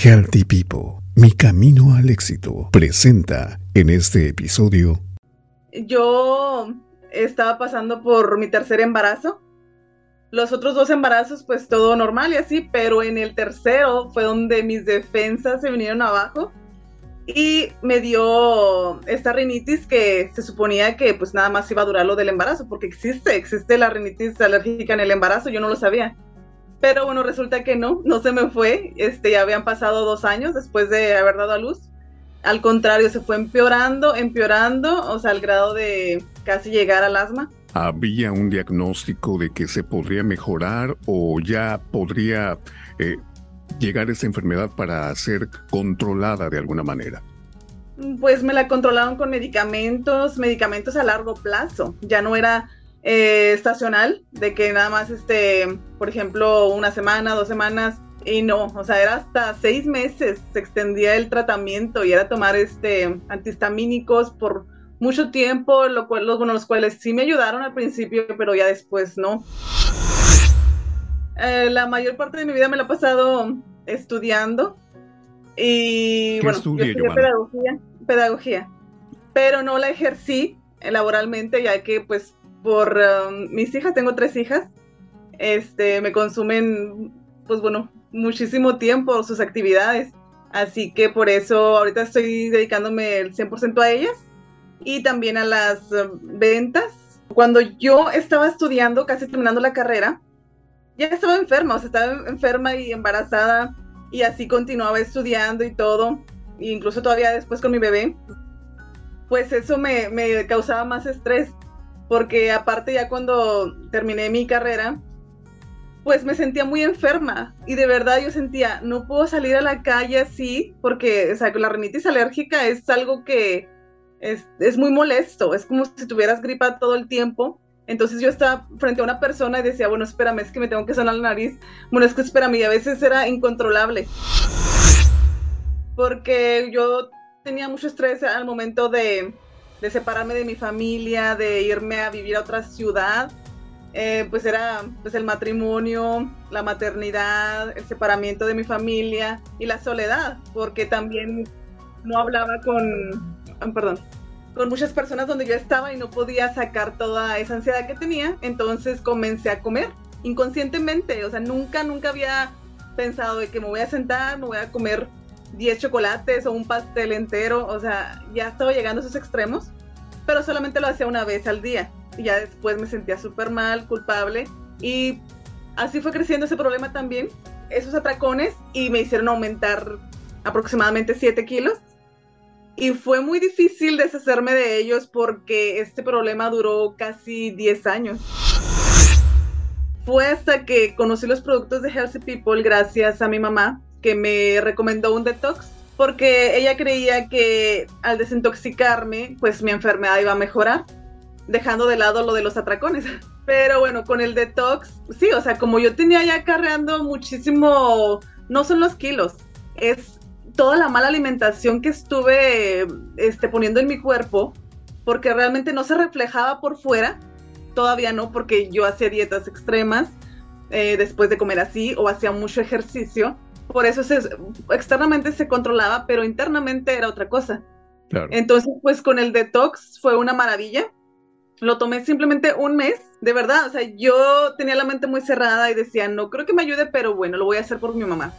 Healthy People, mi camino al éxito, presenta en este episodio. Yo estaba pasando por mi tercer embarazo. Los otros dos embarazos, pues todo normal y así, pero en el tercero fue donde mis defensas se vinieron abajo y me dio esta rinitis que se suponía que pues nada más iba a durar lo del embarazo, porque existe, existe la rinitis alérgica en el embarazo, yo no lo sabía. Pero bueno, resulta que no, no se me fue. Este, ya habían pasado dos años después de haber dado a luz. Al contrario, se fue empeorando, empeorando, o sea, al grado de casi llegar al asma. ¿Había un diagnóstico de que se podría mejorar o ya podría eh, llegar esa enfermedad para ser controlada de alguna manera? Pues me la controlaron con medicamentos, medicamentos a largo plazo. Ya no era eh, estacional, de que nada más, este, por ejemplo, una semana, dos semanas, y no, o sea, era hasta seis meses, se extendía el tratamiento y era tomar este antihistamínicos por mucho tiempo, lo cual, los, bueno, los cuales sí me ayudaron al principio, pero ya después no. Eh, la mayor parte de mi vida me la he pasado estudiando y bueno, yo pedagogía, pedagogía, pero no la ejercí laboralmente ya que pues por um, mis hijas, tengo tres hijas, este, me consumen, pues bueno, muchísimo tiempo sus actividades. Así que por eso ahorita estoy dedicándome el 100% a ellas y también a las um, ventas. Cuando yo estaba estudiando, casi terminando la carrera, ya estaba enferma, o sea, estaba enferma y embarazada y así continuaba estudiando y todo, incluso todavía después con mi bebé, pues eso me causaba más estrés porque aparte ya cuando terminé mi carrera, pues me sentía muy enferma y de verdad yo sentía, no puedo salir a la calle así porque o sea, la rinitis alérgica es algo que es, es, muy molesto, es como si tuvieras gripa todo el tiempo. Entonces yo estaba frente a una persona y decía, bueno, espérame, es que me tengo que sanar la nariz. Bueno, es que espérame, y a veces era incontrolable. Porque yo tenía mucho estrés al momento de, de separarme de mi familia, de irme a vivir a otra ciudad, eh, pues era pues el matrimonio, la maternidad, el separamiento de mi familia y la soledad, porque también no hablaba con, ah, perdón, con muchas personas donde yo estaba y no podía sacar toda esa ansiedad que tenía, entonces comencé a comer inconscientemente, o sea, nunca, nunca había pensado de que me voy a sentar, me voy a comer 10 chocolates o un pastel entero, o sea, ya estaba llegando a esos extremos, pero solamente lo hacía una vez al día. Y ya después me sentía súper mal, culpable, y así fue creciendo ese problema también, esos atracones, y me hicieron aumentar aproximadamente 7 kilos. Y fue muy difícil deshacerme de ellos porque este problema duró casi 10 años. Fue hasta que conocí los productos de Healthy People gracias a mi mamá, que me recomendó un detox porque ella creía que al desintoxicarme, pues mi enfermedad iba a mejorar, dejando de lado lo de los atracones. Pero bueno, con el detox, sí, o sea, como yo tenía ya carreando muchísimo, no son los kilos, es toda la mala alimentación que estuve este, poniendo en mi cuerpo, porque realmente no se reflejaba por fuera, todavía no, porque yo hacía dietas extremas eh, después de comer así o hacía mucho ejercicio por eso se, externamente se controlaba, pero internamente era otra cosa. Entonces, pues con el detox fue una maravilla. Lo tomé simplemente un mes, de verdad. O sea, yo tenía la mente muy cerrada y decía, no creo que me ayude, pero bueno, lo voy a hacer por mi mamá.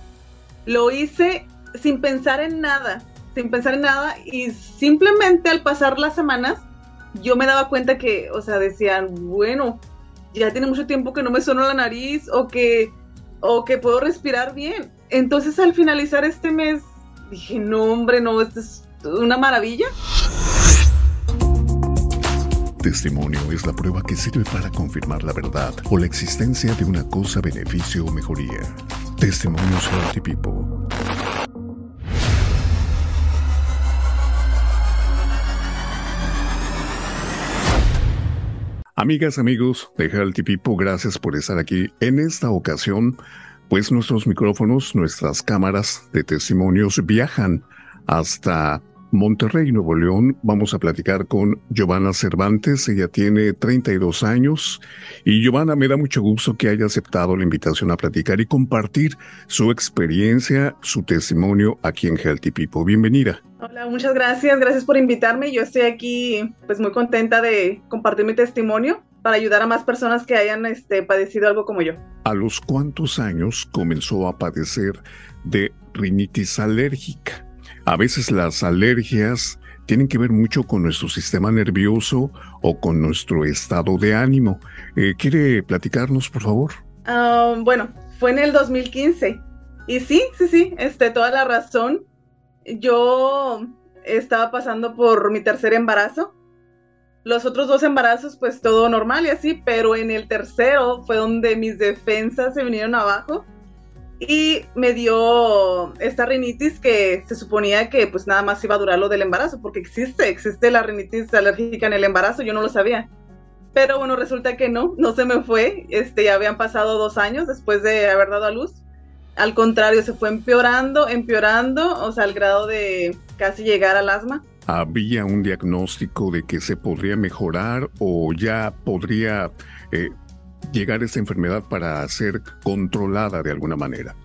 Lo hice sin pensar en nada, sin pensar en nada y simplemente al pasar las semanas, yo me daba cuenta que, o sea, decían, bueno, ya tiene mucho tiempo que no me suena la nariz o que, o que puedo respirar bien. Entonces al finalizar este mes dije, no hombre, no, esto es una maravilla. Testimonio es la prueba que sirve para confirmar la verdad o la existencia de una cosa, beneficio o mejoría. Testimonios Healthy People. Amigas, amigos de Healthy People, gracias por estar aquí. En esta ocasión pues nuestros micrófonos, nuestras cámaras de testimonios viajan hasta Monterrey, Nuevo León. Vamos a platicar con Giovanna Cervantes. Ella tiene 32 años. Y Giovanna, me da mucho gusto que haya aceptado la invitación a platicar y compartir su experiencia, su testimonio aquí en Healthy People. Bienvenida. Hola, muchas gracias. Gracias por invitarme. Yo estoy aquí pues muy contenta de compartir mi testimonio para ayudar a más personas que hayan este, padecido algo como yo. ¿A los cuántos años comenzó a padecer de rinitis alérgica? A veces las alergias tienen que ver mucho con nuestro sistema nervioso o con nuestro estado de ánimo. Eh, ¿Quiere platicarnos, por favor? Ah, bueno, fue en el 2015. Y sí, sí, sí, este, toda la razón. Yo estaba pasando por mi tercer embarazo los otros dos embarazos, pues todo normal y así, pero en el tercero fue donde mis defensas se vinieron abajo y me dio esta rinitis que se suponía que pues nada más iba a durar lo del embarazo, porque existe, existe la rinitis alérgica en el embarazo, yo no lo sabía. Pero bueno, resulta que no, no se me fue, este, ya habían pasado dos años después de haber dado a luz. Al contrario, se fue empeorando, empeorando, o sea, al grado de casi llegar al asma había un diagnóstico de que se podría mejorar o ya podría eh, llegar esa enfermedad para ser controlada de alguna manera?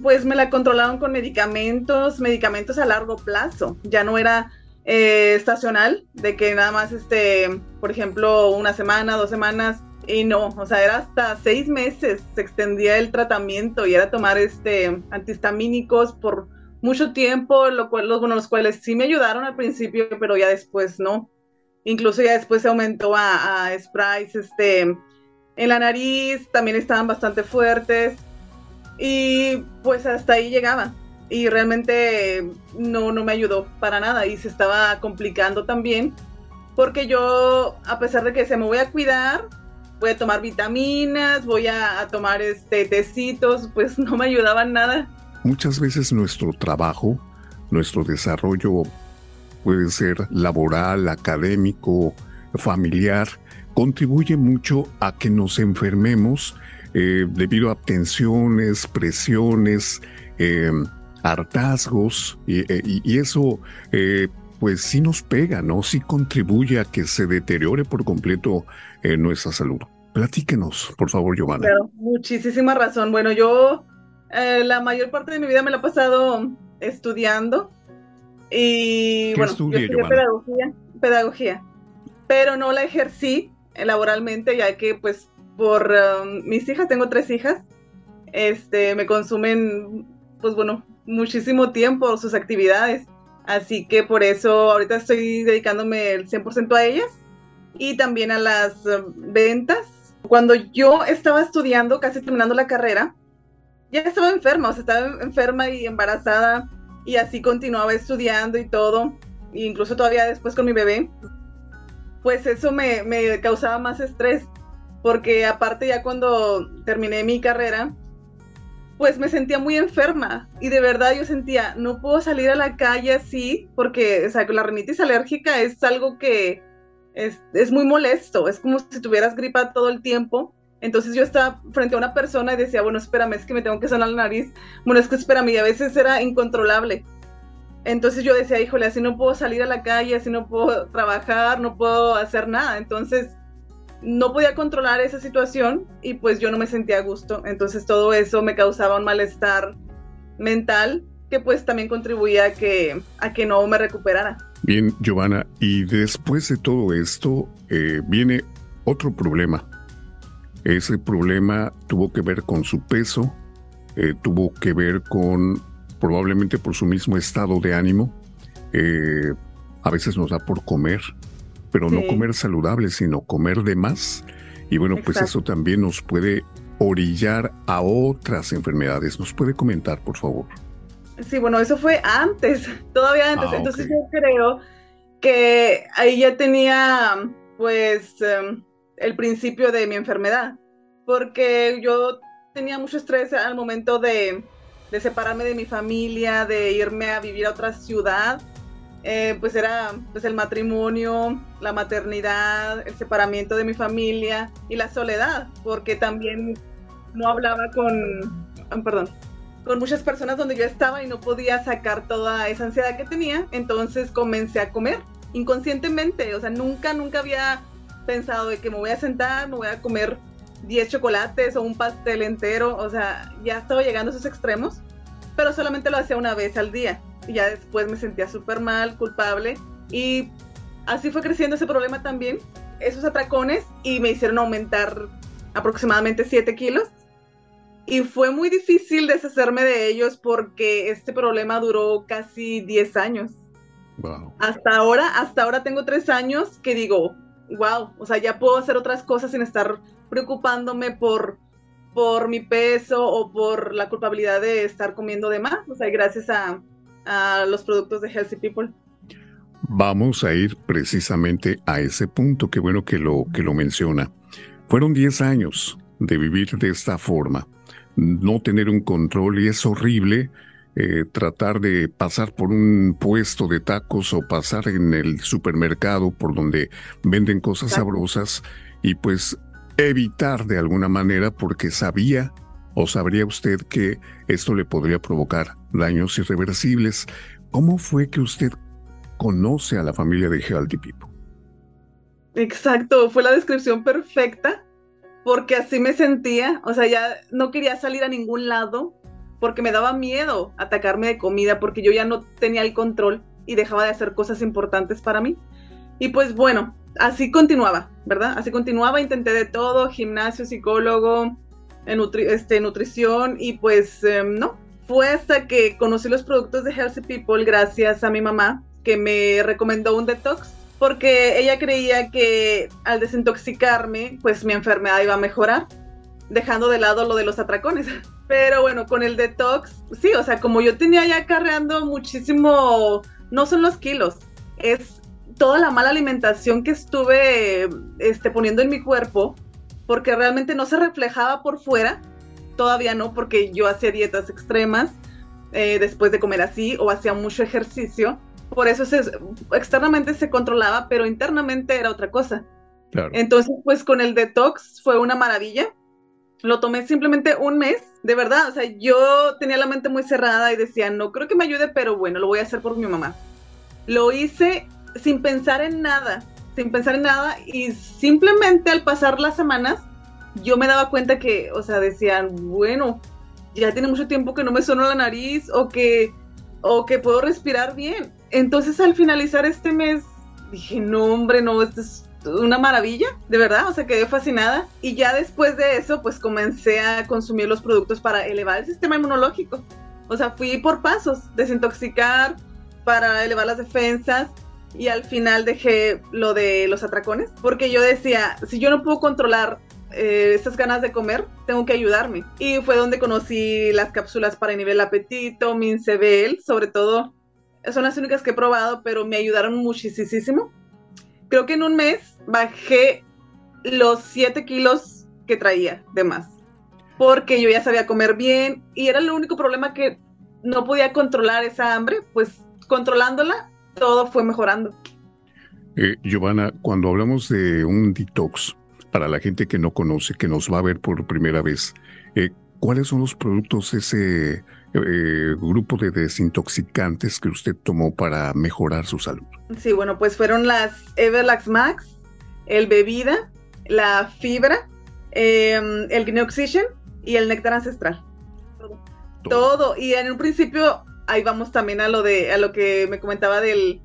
Pues me la controlaron con medicamentos, medicamentos a largo plazo. Ya no era eh, estacional, de que nada más, este, por ejemplo, una semana, dos semanas, y no, o sea, era hasta seis meses se extendía el tratamiento y era tomar este antihistamínicos por mucho tiempo, lo cual, los, bueno, los cuales sí me ayudaron al principio, pero ya después no. Incluso ya después se aumentó a, a sprays este, en la nariz, también estaban bastante fuertes. Y pues hasta ahí llegaba. Y realmente no, no me ayudó para nada y se estaba complicando también. Porque yo, a pesar de que se me voy a cuidar, voy a tomar vitaminas, voy a, a tomar este tecitos, pues no me ayudaban nada. Muchas veces nuestro trabajo, nuestro desarrollo puede ser laboral, académico, familiar, contribuye mucho a que nos enfermemos eh, debido a tensiones, presiones, eh, hartazgos, eh, y, eso pues sí nos pega, ¿no? Sí contribuye a que se deteriore por completo nuestra salud. Platíquenos, por favor, Giovanna. Muchísima razón. Bueno, yo eh, la mayor parte de mi vida me la he pasado estudiando. Y bueno, yo estudié pedagogía, pedagogía, pero no la ejercí laboralmente, ya que pues por um, mis hijas, tengo tres hijas, este, me consumen, pues bueno, muchísimo tiempo sus actividades. Así que por eso ahorita estoy dedicándome el 100% a ellas y también a las um, ventas. Cuando yo estaba estudiando, casi terminando la carrera, ya estaba enferma, o sea, estaba enferma y embarazada y así continuaba estudiando y todo, e incluso todavía después con mi bebé, pues eso me, causaba más estrés, porque aparte ya cuando terminé mi carrera, pues me sentía muy enferma y de verdad yo sentía, no puedo salir a la calle así, porque o sea, la rinitis alérgica es algo que es, es muy molesto, es como si tuvieras gripa todo el tiempo entonces yo estaba frente a una persona y decía, bueno, espérame, es que me tengo que sanar la nariz. Bueno, es que espérame, y a veces era incontrolable. Entonces yo decía, híjole, así no puedo salir a la calle, así no puedo trabajar, no puedo hacer nada. Entonces no podía controlar esa situación y pues yo no me sentía a gusto. Entonces todo eso me causaba un malestar mental que pues también contribuía a que, a que no me recuperara. Bien, Giovanna, y después de todo esto eh, viene otro problema ese problema tuvo que ver con su peso, eh, tuvo que ver con probablemente por su mismo estado de ánimo. Eh, a veces nos da por comer, pero no comer saludable, sino comer de más. Y bueno, pues eso también nos puede orillar a otras enfermedades. ¿Nos puede comentar, por favor? Sí, bueno, eso fue antes, todavía antes. Ah, Entonces yo creo que ahí ya tenía, pues, em, el principio de mi enfermedad, porque yo tenía mucho estrés al momento de, separarme de mi familia, de irme a vivir a otra ciudad. Eh, pues era pues el matrimonio, la maternidad, el separamiento de mi familia y la soledad, porque también no hablaba con, ah, perdón, con muchas personas donde yo estaba y no podía sacar toda esa ansiedad que tenía, entonces comencé a comer inconscientemente, o sea, nunca, nunca había pensado de que me voy a sentar, me voy a comer 10 chocolates o un pastel entero, o sea, ya estaba llegando a esos extremos, pero solamente lo hacía una vez al día. Y ya después me sentía súper mal, culpable. Y así fue creciendo ese problema también, esos atracones y me hicieron aumentar aproximadamente 7 kilos. Y fue muy difícil deshacerme de ellos porque este problema duró casi 10 años. Hasta ahora, hasta ahora tengo 3 años que digo, wow, o sea, ya puedo hacer otras cosas sin estar preocupándome por, por mi peso o por la culpabilidad de estar comiendo de más, o sea, gracias a, a los productos de Healthy People. Vamos a ir precisamente a ese punto, qué bueno que lo, que lo menciona. Fueron 10 años de vivir de esta forma, no tener un control y es horrible eh, tratar de pasar por un puesto de tacos o pasar en el supermercado por donde venden cosas sabrosas y pues evitar de alguna manera porque sabía o sabría usted que esto le podría provocar daños irreversibles. ¿Cómo fue que usted conoce a la familia de Healthy People? Exacto, fue la descripción perfecta porque así me sentía, o sea, ya no quería salir a ningún lado porque me daba miedo atacarme de comida, porque yo ya no tenía el control y dejaba de hacer cosas importantes para mí. Y pues bueno, así continuaba, ¿verdad? Así continuaba, intenté de todo, gimnasio, psicólogo, este, nutrición y pues em, no. Fue hasta que conocí los productos de Healthy People gracias a mi mamá que me recomendó un detox porque ella creía que al desintoxicarme pues mi enfermedad iba a mejorar, dejando de lado lo de los atracones. Pero bueno, con el detox, sí, o sea, como yo tenía ya carreando muchísimo, no son los kilos, es toda la mala alimentación que estuve este, poniendo en mi cuerpo, porque realmente no se reflejaba por fuera, todavía no, porque yo hacía dietas extremas eh, después de comer así o hacía mucho ejercicio, por eso se, externamente se controlaba, pero internamente era otra cosa. Entonces, pues con el detox fue una maravilla lo tomé simplemente un mes, de verdad, o sea, yo tenía la mente muy cerrada y decía, no creo que me ayude, pero bueno, lo voy a hacer por mi mamá. Lo hice sin pensar en nada, sin pensar en nada y simplemente al pasar las semanas, yo me daba cuenta que, o sea, decían, bueno, ya tiene mucho tiempo que no me suena la nariz o que, o que puedo respirar bien. Entonces al finalizar este mes, dije, no, hombre, no, esto es una maravilla, de verdad, o sea, quedé fascinada. Y ya después de eso, pues comencé a consumir los productos para elevar el sistema inmunológico. O sea, fui por pasos, desintoxicar para elevar las defensas y al final dejé lo de los atracones, porque yo decía, si yo no puedo controlar eh, esas ganas de comer, tengo que ayudarme. Y fue donde conocí las cápsulas para nivel apetito, Mincebel, sobre todo, son las únicas que he probado, pero me ayudaron muchísimo creo que en un mes bajé los 7 kilos que traía de más. Porque yo ya sabía comer bien y era el único problema que no podía controlar esa hambre, pues controlándola todo fue mejorando. Eh, Giovanna, cuando hablamos de un detox, para la gente que no conoce, que nos va a ver por primera vez, eh, ¿cuáles son los productos ese eh, grupo de desintoxicantes que usted tomó para mejorar su salud? Sí, bueno, pues fueron las Everlax Max, el Bebida, la Fibra, em, el Green Oxygen y el Néctar Ancestral. Todo. Y en un principio, ahí vamos también a lo de a lo que me comentaba del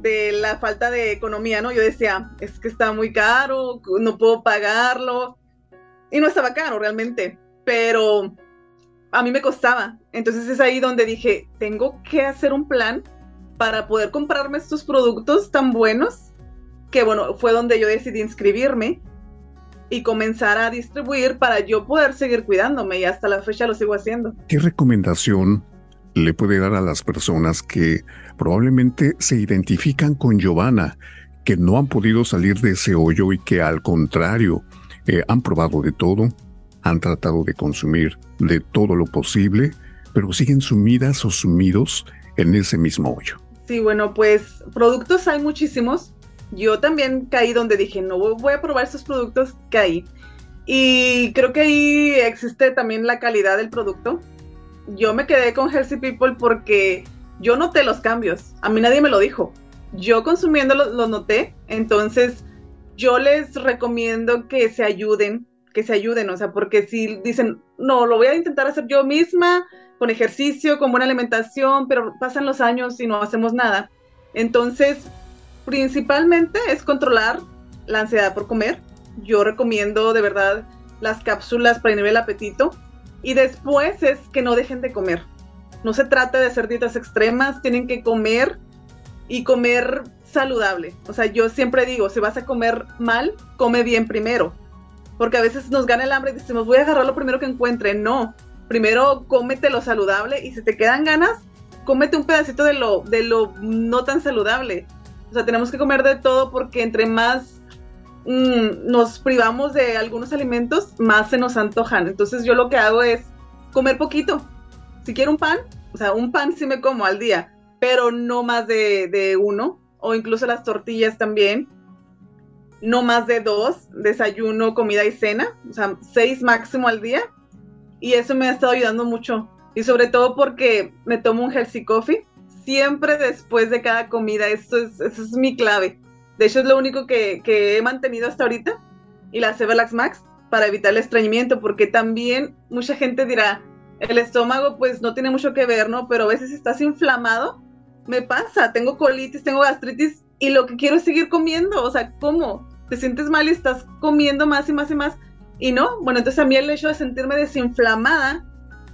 de la falta de economía, ¿no? Yo decía, es que está muy caro, no puedo pagarlo. Y no estaba caro realmente, pero a mí me costaba. Entonces es ahí donde dije, tengo que hacer un plan para poder comprarme estos productos tan buenos, que bueno, fue donde yo decidí inscribirme y comenzar a distribuir para yo poder seguir cuidándome y hasta la fecha lo sigo haciendo. ¿Qué recomendación le puede dar a las personas que probablemente se identifican con Giovanna, que no han podido salir de ese hoyo y que al contrario eh, han probado de todo, han tratado de consumir de todo lo posible, pero siguen sumidas o sumidos en ese mismo hoyo. Sí, bueno, pues productos hay muchísimos. Yo también caí donde dije, no voy a probar esos productos, caí. Y creo que ahí existe también la calidad del producto. yo me quedé con Healthy People porque yo noté los cambios. A mí nadie me lo dijo. Yo consumiendo lo, noté. Entonces, yo les recomiendo que se ayuden, que se ayuden, o sea, porque si dicen, no, lo voy a intentar hacer yo misma, con ejercicio, con buena alimentación, pero pasan los años y no hacemos nada. Entonces, principalmente es controlar la ansiedad por comer. Yo recomiendo de verdad las cápsulas para inhibir el apetito. Y después es que no dejen de comer. No se trata de hacer dietas extremas, tienen que comer y comer saludable. O sea, yo siempre digo, si vas a comer mal, come bien primero. Porque a veces nos gana el hambre y decimos, voy a agarrar lo primero que encuentre. No, primero cómete lo saludable y si te quedan ganas, cómete un pedacito de lo, de lo no tan saludable. O sea, tenemos que comer de todo porque entre más Mm, nos privamos de algunos alimentos, más se nos antojan. Entonces yo lo que hago es comer poquito. Si quiero un pan, o sea, un pan sí me como al día, pero no más de, uno, o incluso las tortillas también. No más de dos, desayuno, comida y cena, o sea, seis máximo al día. Y eso me ha estado ayudando mucho. Y sobre todo porque me tomo un healthy coffee siempre después de cada comida. Eso es, eso es mi clave de hecho, es lo único que, he mantenido hasta ahorita. Y la Cevalax Max para evitar el estreñimiento, porque también mucha gente dirá, el estómago pues no tiene mucho que ver, ¿no? Pero a veces estás inflamado, me pasa, tengo colitis, tengo gastritis y lo que quiero es seguir comiendo, o sea, ¿cómo? Te sientes mal y estás comiendo más y más y más y no, bueno, entonces a mí el hecho de sentirme desinflamada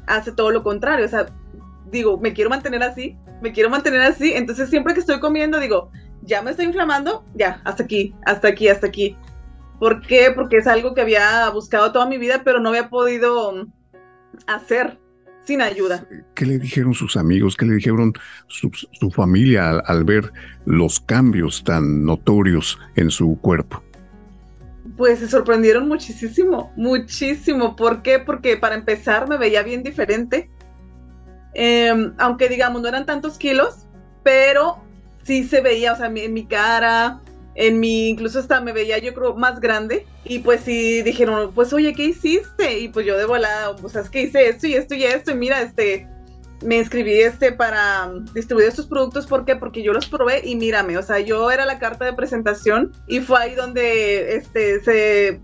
hace todo lo contrario, o sea, digo, me quiero mantener así, me quiero mantener así, entonces siempre que estoy comiendo digo, ya me estoy inflamando, ya, hasta aquí, hasta aquí, hasta aquí. ¿Por qué? Porque es algo que había buscado toda mi vida, pero no había podido hacer sin ayuda. ¿Qué le dijeron sus amigos? ¿Qué le dijeron su, familia al, ver los cambios tan notorios en su cuerpo? Pues se sorprendieron muchísimo, muchísimo. ¿Por qué? Porque para empezar me veía bien diferente. Em, aunque digamos no eran tantos kilos, pero sí se veía, o sea, en mi cara, en mi, incluso hasta me veía yo creo más grande. Y pues sí dijeron, pues oye, ¿qué hiciste? Y pues yo de volada, pues es que hice esto y esto y esto. Y mira, este, me inscribí este para distribuir estos productos. ¿Por qué? Porque yo los probé y mírame, o sea, yo era la carta de presentación y fue ahí donde este, se,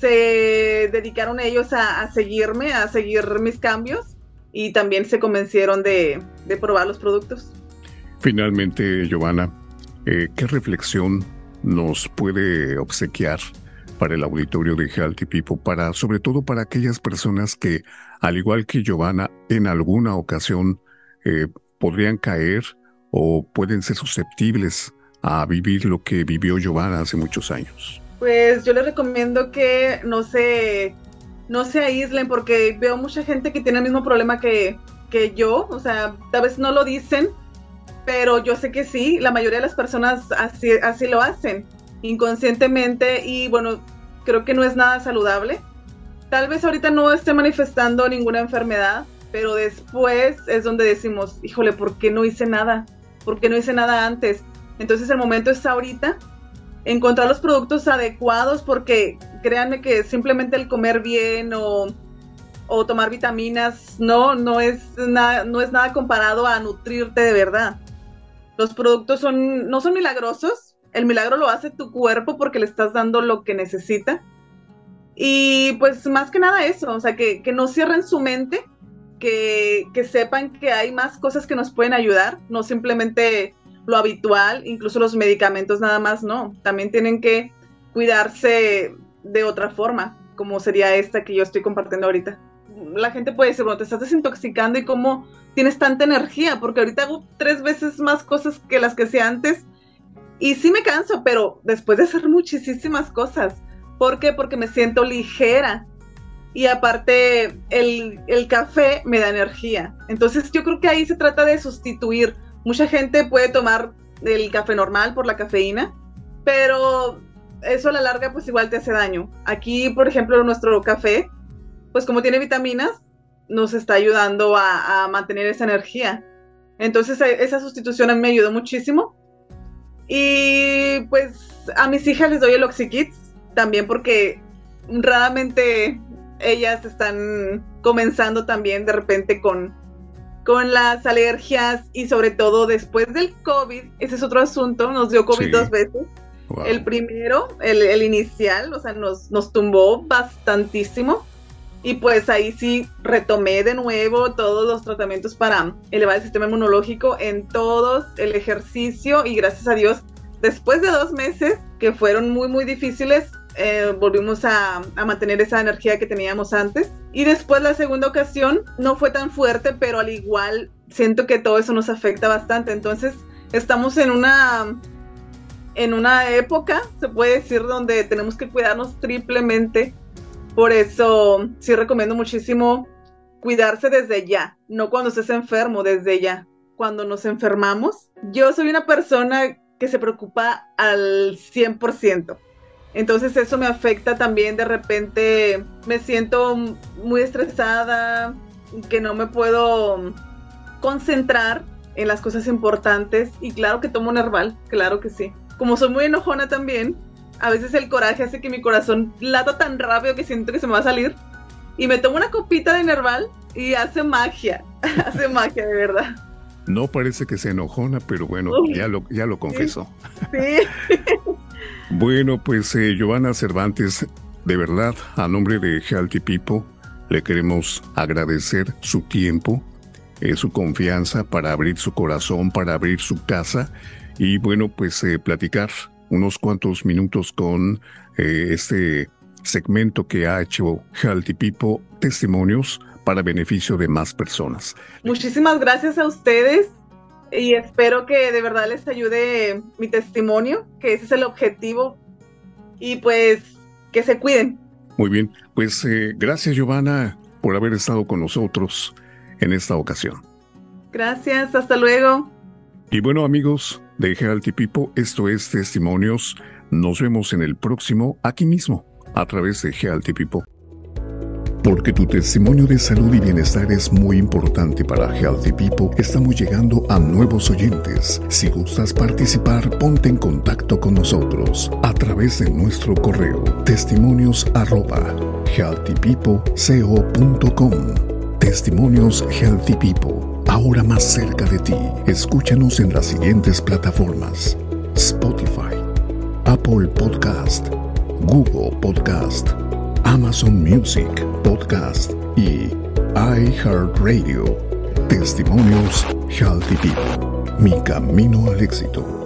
se dedicaron ellos a, seguirme, a seguir mis cambios y también se convencieron de, de probar los productos. Finalmente, Giovanna, eh, ¿qué reflexión nos puede obsequiar para el auditorio de Healthy People, para, sobre todo para aquellas personas que, al igual que Giovanna, en alguna ocasión eh, podrían caer o pueden ser susceptibles a vivir lo que vivió Giovanna hace muchos años? Pues yo les recomiendo que no se, no se aíslen porque veo mucha gente que tiene el mismo problema que, que yo, o sea, tal vez no lo dicen, pero yo sé que sí, la mayoría de las personas así, así lo hacen, inconscientemente, y bueno, creo que no es nada saludable. Tal vez ahorita no esté manifestando ninguna enfermedad, pero después es donde decimos, híjole, ¿por qué no hice nada? ¿Por qué no hice nada antes? Entonces el momento es ahorita, encontrar los productos adecuados, porque créanme que simplemente el comer bien o, o tomar vitaminas no, no, es nada, no es nada comparado a nutrirte de verdad. Los productos son, no son milagrosos, el milagro lo hace tu cuerpo porque le estás dando lo que necesita. Y pues más que nada eso, o sea, que, no cierren su mente, que, que, sepan que hay más cosas que nos pueden ayudar, no simplemente lo habitual, incluso los medicamentos nada más, no, también tienen que cuidarse de otra forma, como sería esta que yo estoy compartiendo ahorita. La gente puede decir, bueno, te estás desintoxicando y cómo tienes tanta energía, porque ahorita hago tres veces más cosas que las que hacía antes. Y sí me canso, pero después de hacer muchísimas cosas. ¿Por qué? Porque me siento ligera. Y aparte, el, el café me da energía. Entonces yo creo que ahí se trata de sustituir. Mucha gente puede tomar el café normal por la cafeína, pero eso a la larga pues igual te hace daño. Aquí, por ejemplo, nuestro café, pues como tiene vitaminas, nos está ayudando a, mantener esa energía. Entonces e, esa sustitución a mí me ayudó muchísimo. Y pues a mis hijas les doy el OxyKids también porque raramente ellas están comenzando también de repente con, con las alergias y sobre todo después del COVID, ese es otro asunto, nos dio COVID dos veces. El primero, el, el, inicial, o sea, nos, nos tumbó bastantísimo. Y pues ahí sí retomé de nuevo todos los tratamientos para elevar el sistema inmunológico en todos, el ejercicio y gracias a Dios, después de dos meses que fueron muy, muy difíciles, eh, volvimos a, a, mantener esa energía que teníamos antes. Y después la segunda ocasión no fue tan fuerte, pero al igual siento que todo eso nos afecta bastante. Entonces estamos en una, en una época, se puede decir, donde tenemos que cuidarnos triplemente por eso sí recomiendo muchísimo cuidarse desde ya, no cuando estés enfermo, desde ya. Cuando nos enfermamos, yo soy una persona que se preocupa al 100%. Entonces eso me afecta también, de repente me siento muy estresada, que no me puedo concentrar en las cosas importantes y claro que tomo un herbal, claro que sí. Como soy muy enojona también, a veces el coraje hace que mi corazón lata tan rápido que siento que se me va a salir. Y me tomo una copita de Nerval y hace magia. hace magia, de verdad. No parece que se enojona, pero bueno, ya lo, ya lo confesó. Sí. bueno, pues eh, Giovanna Cervantes, de verdad, a nombre de Healthy People, le queremos agradecer su tiempo, eh, su confianza para abrir su corazón, para abrir su casa y bueno, pues eh, platicar unos cuantos minutos con eh, este segmento que ha hecho Healthy People, testimonios para beneficio de más personas. Muchísimas gracias a ustedes y espero que de verdad les ayude mi testimonio, que ese es el objetivo y pues que se cuiden. Muy bien, pues eh, gracias Giovanna por haber estado con nosotros en esta ocasión. Gracias, hasta luego. Y bueno amigos, de Healthy People. Esto es Testimonios. Nos vemos en el próximo, aquí mismo, a través de Healthy People. Porque tu testimonio de salud y bienestar es muy importante para Healthy People, estamos llegando a nuevos oyentes. Si gustas participar, ponte en contacto con nosotros a través de nuestro correo testimonios. Testimonios Healthy People ahora más cerca de ti. Escúchanos en las siguientes plataformas: Spotify, Apple Podcast, Google Podcast, Amazon Music Podcast y iHeartRadio. Testimonios Healthy People. Mi camino al éxito.